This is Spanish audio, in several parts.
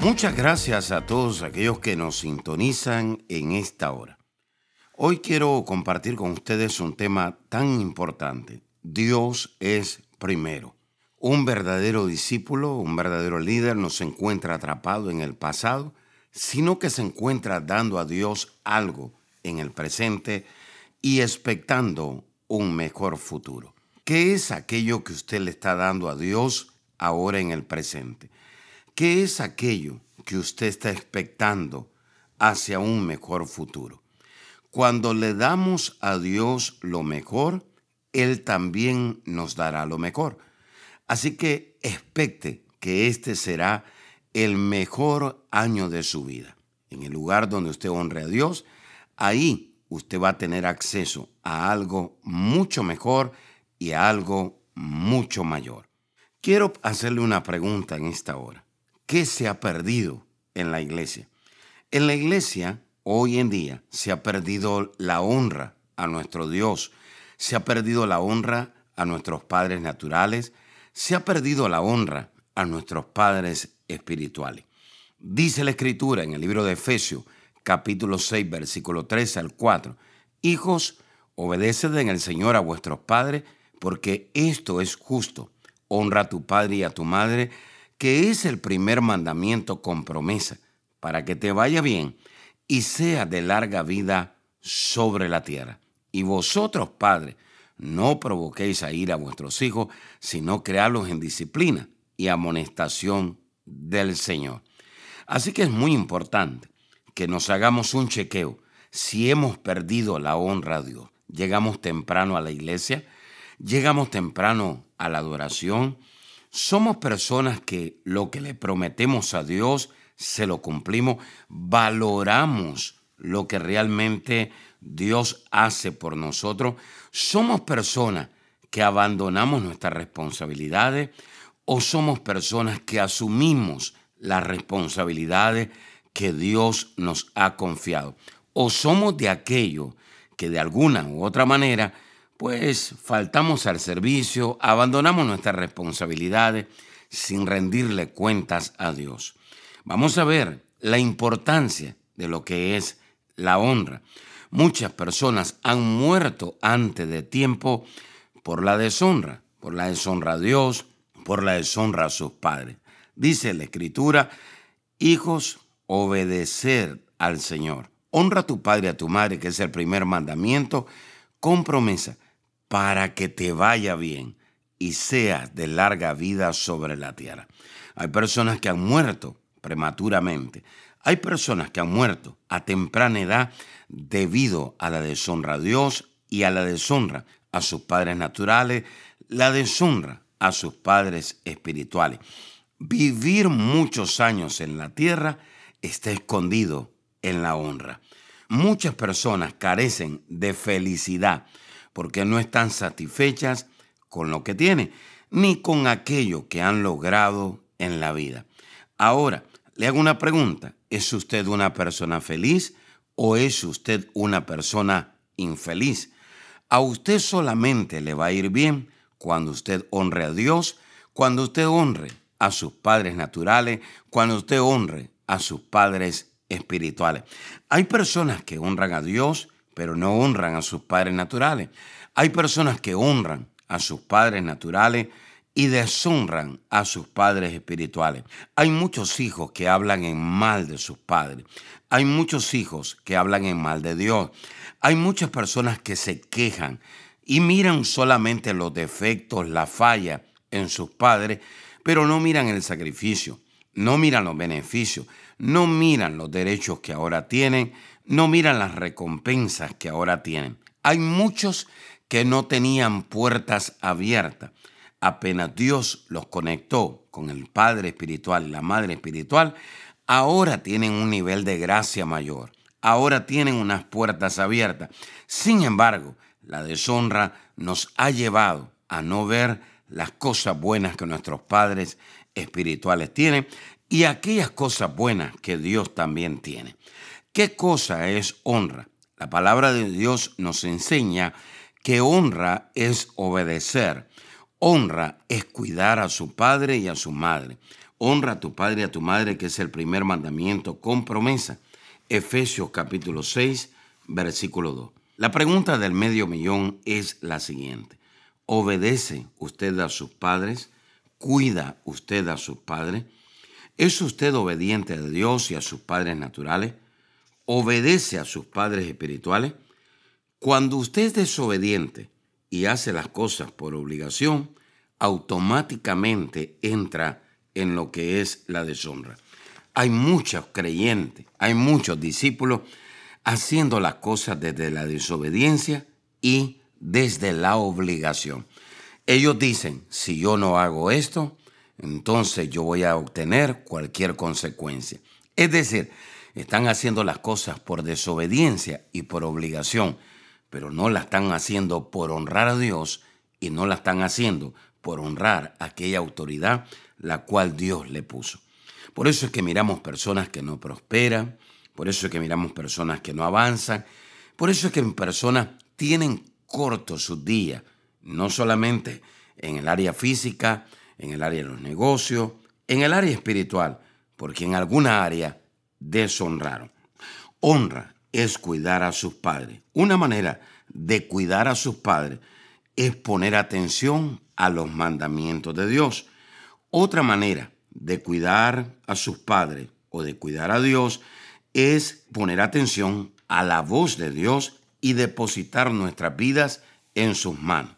Muchas gracias a todos aquellos que nos sintonizan en esta hora. Hoy quiero compartir con ustedes un tema tan importante. Dios es primero. Un verdadero discípulo, un verdadero líder no se encuentra atrapado en el pasado, sino que se encuentra dando a Dios algo en el presente y expectando un mejor futuro. ¿Qué es aquello que usted le está dando a Dios ahora en el presente? ¿Qué es aquello que usted está expectando hacia un mejor futuro? Cuando le damos a Dios lo mejor, Él también nos dará lo mejor. Así que expecte que este será el mejor año de su vida. En el lugar donde usted honre a Dios, ahí usted va a tener acceso a algo mucho mejor y a algo mucho mayor. Quiero hacerle una pregunta en esta hora. ¿Qué se ha perdido en la iglesia? En la iglesia, hoy en día, se ha perdido la honra a nuestro Dios, se ha perdido la honra a nuestros padres naturales, se ha perdido la honra a nuestros padres espirituales. Dice la Escritura en el libro de Efesios, capítulo 6, versículo 3 al 4, Hijos, obedeced en el Señor a vuestros padres, porque esto es justo. Honra a tu padre y a tu madre, que es el primer mandamiento con promesa, para que te vaya bien y sea de larga vida sobre la tierra. Y vosotros, padres, no provoquéis a ir a vuestros hijos, sino crearlos en disciplina y amonestación del Señor. Así que es muy importante que nos hagamos un chequeo si hemos perdido la honra a Dios. Llegamos temprano a la iglesia, llegamos temprano a la adoración, somos personas que lo que le prometemos a Dios se lo cumplimos, valoramos lo que realmente Dios hace por nosotros. Somos personas que abandonamos nuestras responsabilidades o somos personas que asumimos las responsabilidades que Dios nos ha confiado. O somos de aquellos que de alguna u otra manera pues faltamos al servicio, abandonamos nuestras responsabilidades sin rendirle cuentas a Dios. Vamos a ver la importancia de lo que es la honra. Muchas personas han muerto antes de tiempo por la deshonra, por la deshonra a Dios, por la deshonra a sus padres. Dice la Escritura, hijos, obedecer al Señor. Honra a tu padre y a tu madre, que es el primer mandamiento, con promesa para que te vaya bien y seas de larga vida sobre la tierra. Hay personas que han muerto prematuramente. Hay personas que han muerto a temprana edad debido a la deshonra a Dios y a la deshonra a sus padres naturales, la deshonra a sus padres espirituales. Vivir muchos años en la tierra está escondido en la honra. Muchas personas carecen de felicidad porque no están satisfechas con lo que tienen, ni con aquello que han logrado en la vida. Ahora, le hago una pregunta. ¿Es usted una persona feliz o es usted una persona infeliz? A usted solamente le va a ir bien cuando usted honre a Dios, cuando usted honre a sus padres naturales, cuando usted honre a sus padres espirituales. Hay personas que honran a Dios pero no honran a sus padres naturales. Hay personas que honran a sus padres naturales y deshonran a sus padres espirituales. Hay muchos hijos que hablan en mal de sus padres. Hay muchos hijos que hablan en mal de Dios. Hay muchas personas que se quejan y miran solamente los defectos, la falla en sus padres, pero no miran el sacrificio, no miran los beneficios, no miran los derechos que ahora tienen, no miran las recompensas que ahora tienen. Hay muchos que no tenían puertas abiertas. apenas Dios los conectó con el Padre Espiritual y la Madre Espiritual, ahora tienen un nivel de gracia mayor, ahora tienen unas puertas abiertas. Sin embargo, la deshonra nos ha llevado a no ver las cosas buenas que nuestros padres espirituales tienen y aquellas cosas buenas que Dios también tiene. ¿Qué cosa es honra? La palabra de Dios nos enseña que honra es obedecer. Honra es cuidar a su padre y a su madre. Honra a tu padre y a tu madre, que es el primer mandamiento con promesa. Efesios capítulo 6, versículo 2. La pregunta del medio millón es la siguiente. ¿Obedece usted a sus padres? ¿Cuida usted a sus padres? ¿Es usted obediente a Dios y a sus padres naturales? ¿Obedece a sus padres espirituales? Cuando usted es desobediente y hace las cosas por obligación, automáticamente entra en lo que es la deshonra. Hay muchos creyentes, hay muchos discípulos haciendo las cosas desde la desobediencia y desde la obligación. Ellos dicen, si yo no hago esto, entonces yo voy a obtener cualquier consecuencia. Es decir, están haciendo las cosas por desobediencia y por obligación, pero no la están haciendo por honrar a Dios y no la están haciendo por honrar aquella autoridad la cual Dios le puso. Por eso es que miramos personas que no prosperan, por eso es que miramos personas que no avanzan, por eso es que personas tienen corto sus días, no solamente en el área física, en el área de los negocios, en el área espiritual, porque en alguna área deshonraron. Honra es cuidar a sus padres. Una manera de cuidar a sus padres es poner atención a los mandamientos de Dios. Otra manera de cuidar a sus padres o de cuidar a Dios es poner atención a la voz de Dios y depositar nuestras vidas en sus manos.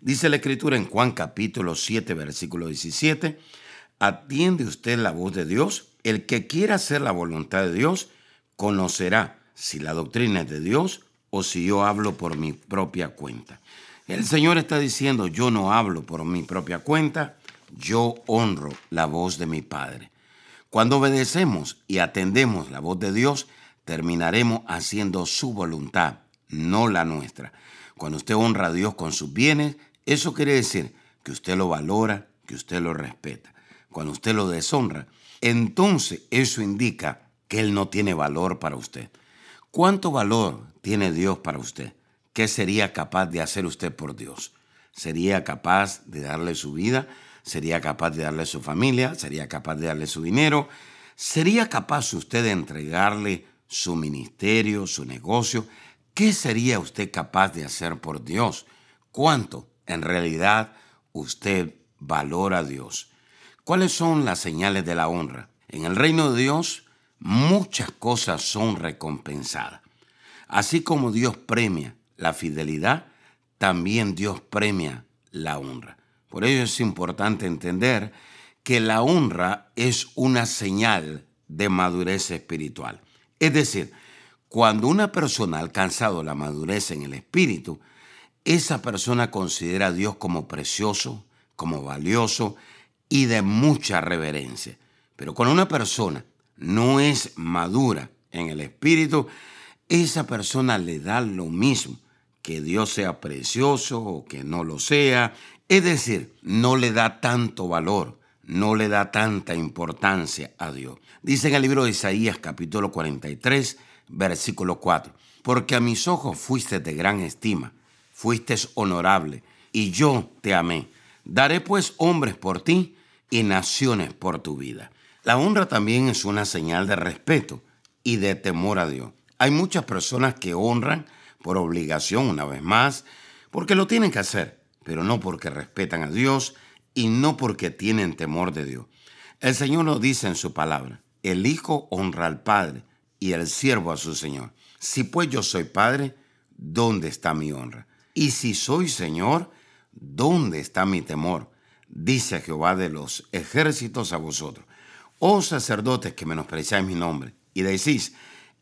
Dice la Escritura en Juan capítulo 7, versículo 17, atiende usted la voz de Dios. El que quiera hacer la voluntad de Dios conocerá si la doctrina es de Dios o si yo hablo por mi propia cuenta. El Señor está diciendo, yo no hablo por mi propia cuenta, yo honro la voz de mi Padre. Cuando obedecemos y atendemos la voz de Dios, terminaremos haciendo su voluntad, no la nuestra. Cuando usted honra a Dios con sus bienes, eso quiere decir que usted lo valora, que usted lo respeta. Cuando usted lo deshonra, entonces eso indica que Él no tiene valor para usted. ¿Cuánto valor tiene Dios para usted? ¿Qué sería capaz de hacer usted por Dios? ¿Sería capaz de darle su vida? ¿Sería capaz de darle su familia? ¿Sería capaz de darle su dinero? ¿Sería capaz usted de entregarle su ministerio, su negocio? ¿Qué sería usted capaz de hacer por Dios? ¿Cuánto en realidad usted valora a Dios? ¿Cuáles son las señales de la honra? En el reino de Dios muchas cosas son recompensadas. Así como Dios premia la fidelidad, también Dios premia la honra. Por ello es importante entender que la honra es una señal de madurez espiritual. Es decir, cuando una persona ha alcanzado la madurez en el espíritu, esa persona considera a Dios como precioso, como valioso y de mucha reverencia. Pero cuando una persona no es madura en el espíritu, esa persona le da lo mismo, que Dios sea precioso o que no lo sea. Es decir, no le da tanto valor, no le da tanta importancia a Dios. Dice en el libro de Isaías capítulo 43, versículo 4. Porque a mis ojos fuiste de gran estima, fuiste honorable, y yo te amé. Daré pues hombres por ti y naciones por tu vida. La honra también es una señal de respeto y de temor a Dios. Hay muchas personas que honran por obligación, una vez más, porque lo tienen que hacer, pero no porque respetan a Dios y no porque tienen temor de Dios. El Señor nos dice en su palabra, el Hijo honra al Padre y el siervo a su Señor. Si pues yo soy Padre, ¿dónde está mi honra? Y si soy Señor, ¿dónde está mi temor? Dice Jehová de los ejércitos a vosotros. Oh sacerdotes que menospreciáis mi nombre y decís,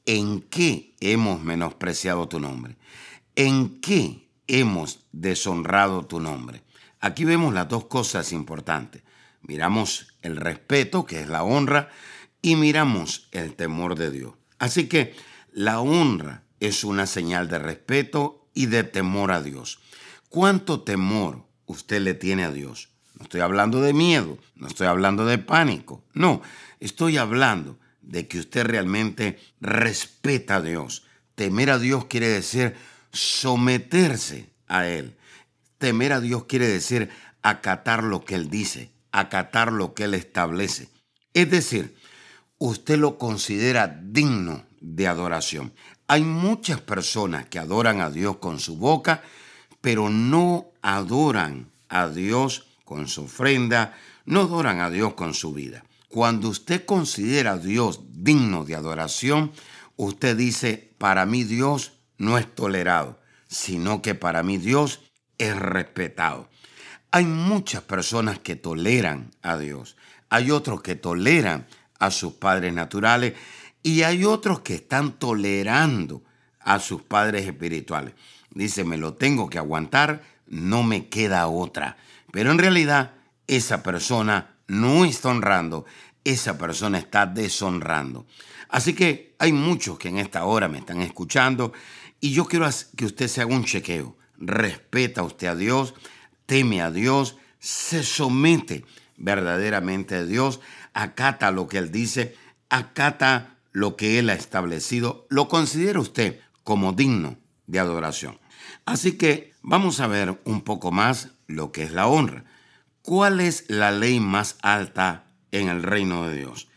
¿en qué hemos menospreciado tu nombre? ¿En qué hemos deshonrado tu nombre? Aquí vemos las dos cosas importantes. Miramos el respeto, que es la honra, y miramos el temor de Dios. Así que la honra es una señal de respeto y de temor a Dios. ¿Cuánto temor usted le tiene a Dios? No estoy hablando de miedo, no estoy hablando de pánico, no, estoy hablando de que usted realmente respeta a Dios. Temer a Dios quiere decir someterse a Él. Temer a Dios quiere decir acatar lo que Él dice, acatar lo que Él establece. Es decir, usted lo considera digno de adoración. Hay muchas personas que adoran a Dios con su boca, pero no adoran a Dios con su ofrenda, no adoran a Dios con su vida. Cuando usted considera a Dios digno de adoración, usted dice, para mí Dios no es tolerado, sino que para mí Dios es respetado. Hay muchas personas que toleran a Dios, hay otros que toleran a sus padres naturales y hay otros que están tolerando a sus padres espirituales. Dice, me lo tengo que aguantar, no me queda otra. Pero en realidad esa persona no está honrando, esa persona está deshonrando. Así que hay muchos que en esta hora me están escuchando y yo quiero que usted se haga un chequeo. Respeta usted a Dios, teme a Dios, se somete verdaderamente a Dios, acata lo que Él dice, acata lo que Él ha establecido, lo considera usted como digno de adoración. Así que vamos a ver un poco más lo que es la honra. ¿Cuál es la ley más alta en el reino de Dios?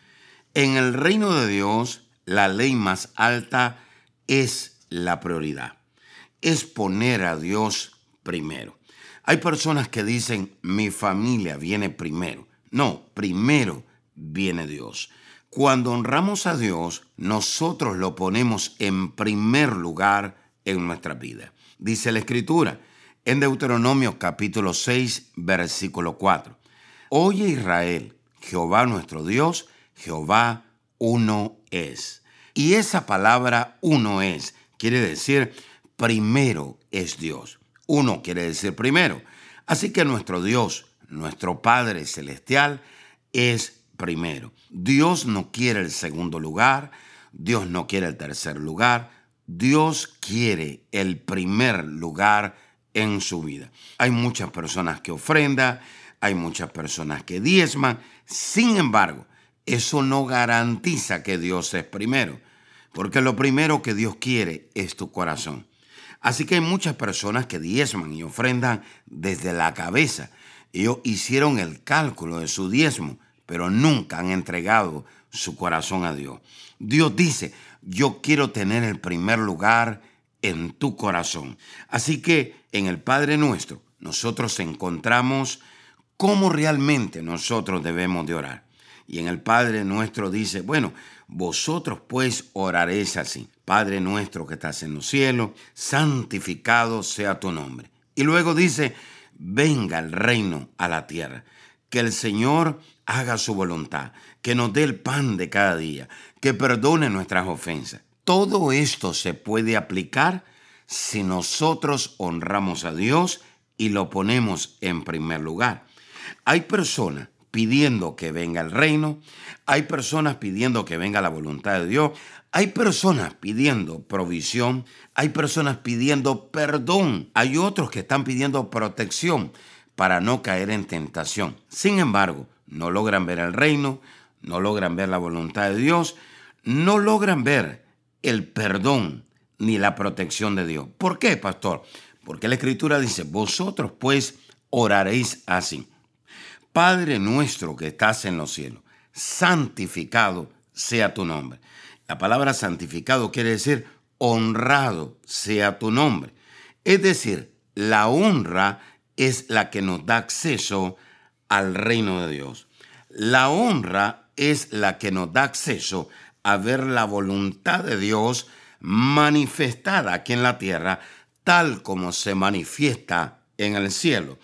En el reino de Dios, la ley más alta es la prioridad. Es poner a Dios primero. Hay personas que dicen, mi familia viene primero. No, primero viene Dios. Cuando honramos a Dios, nosotros lo ponemos en primer lugar en nuestra vida. Dice la Escritura en Deuteronomio capítulo 6, versículo 4. Oye Israel, Jehová nuestro Dios, Jehová uno es. Y esa palabra uno es quiere decir primero es Dios. Uno quiere decir primero. Así que nuestro Dios, nuestro Padre Celestial, es primero. Dios no quiere el segundo lugar, Dios no quiere el tercer lugar, Dios quiere el primer lugar en su vida. Hay muchas personas que ofrendan, hay muchas personas que diezman, sin embargo, eso no garantiza que Dios es primero, porque lo primero que Dios quiere es tu corazón. Así que hay muchas personas que diezman y ofrendan desde la cabeza. Ellos hicieron el cálculo de su diezmo, pero nunca han entregado su corazón a Dios. Dios dice, yo quiero tener el primer lugar en tu corazón. Así que en el Padre nuestro nosotros encontramos cómo realmente nosotros debemos de orar. Y en el Padre nuestro dice, bueno, vosotros pues oraréis así. Padre nuestro que estás en los cielos, santificado sea tu nombre. Y luego dice, venga el reino a la tierra. Que el Señor haga su voluntad, que nos dé el pan de cada día, que perdone nuestras ofensas. Todo esto se puede aplicar si nosotros honramos a Dios y lo ponemos en primer lugar. Hay personas pidiendo que venga el reino, hay personas pidiendo que venga la voluntad de Dios, hay personas pidiendo provisión, hay personas pidiendo perdón, hay otros que están pidiendo protección para no caer en tentación. Sin embargo, no logran ver el reino, no logran ver la voluntad de Dios, no logran ver el perdón ni la protección de Dios. ¿Por qué, pastor? Porque la escritura dice, vosotros pues oraréis así. Padre nuestro que estás en los cielos, santificado sea tu nombre. La palabra santificado quiere decir honrado sea tu nombre. Es decir, la honra es la que nos da acceso al reino de Dios. La honra es la que nos da acceso a ver la voluntad de Dios manifestada aquí en la tierra, tal como se manifiesta en el cielo.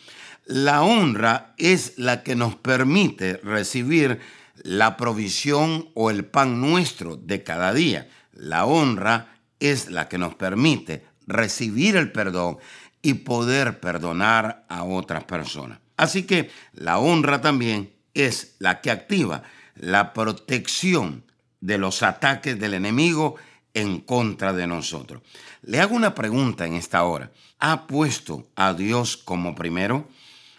La honra es la que nos permite recibir la provisión o el pan nuestro de cada día. La honra es la que nos permite recibir el perdón y poder perdonar a otras personas. Así que la honra también es la que activa la protección de los ataques del enemigo en contra de nosotros. Le hago una pregunta en esta hora. ¿Ha puesto a Dios como primero?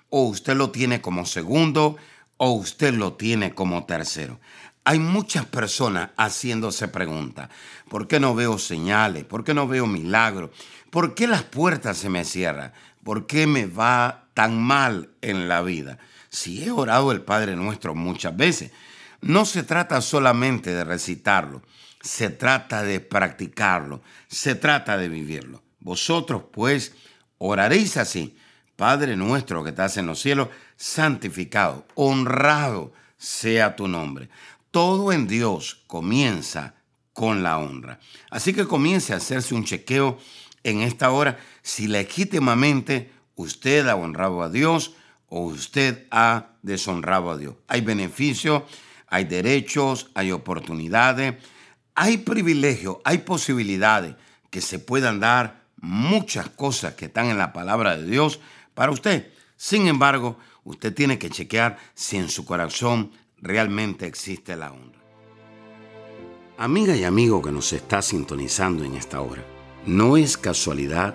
¿O usted lo tiene como segundo? ¿O usted lo tiene como tercero? Hay muchas personas haciéndose preguntas. ¿Por qué no veo señales? ¿Por qué no veo milagros? ¿Por qué las puertas se me cierran? ¿Por qué me va tan mal en la vida? Si he orado el Padre Nuestro muchas veces, no se trata solamente de recitarlo, se trata de practicarlo, se trata de vivirlo. Vosotros pues oraréis así, Padre nuestro que estás en los cielos, santificado, honrado sea tu nombre. Todo en Dios comienza con la honra. Así que comience a hacerse un chequeo en esta hora si legítimamente usted ha honrado a Dios o usted ha deshonrado a Dios. Hay beneficios, hay derechos, hay oportunidades, hay privilegios, hay posibilidades que se puedan dar muchas cosas que están en la palabra de Dios para usted. Sin embargo, usted tiene que chequear si en su corazón realmente existe la honra. Amiga y amigo que nos está sintonizando en esta hora, no es casualidad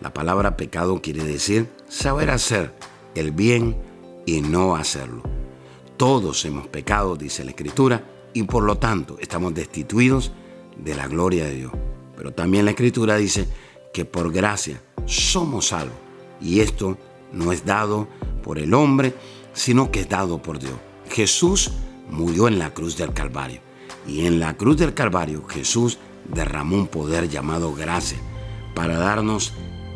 La palabra pecado quiere decir saber hacer el bien y no hacerlo. Todos hemos pecado, dice la Escritura, y por lo tanto estamos destituidos de la gloria de Dios. Pero también la Escritura dice que por gracia somos salvos. Y esto no es dado por el hombre, sino que es dado por Dios. Jesús murió en la cruz del Calvario. Y en la cruz del Calvario Jesús derramó un poder llamado gracia para darnos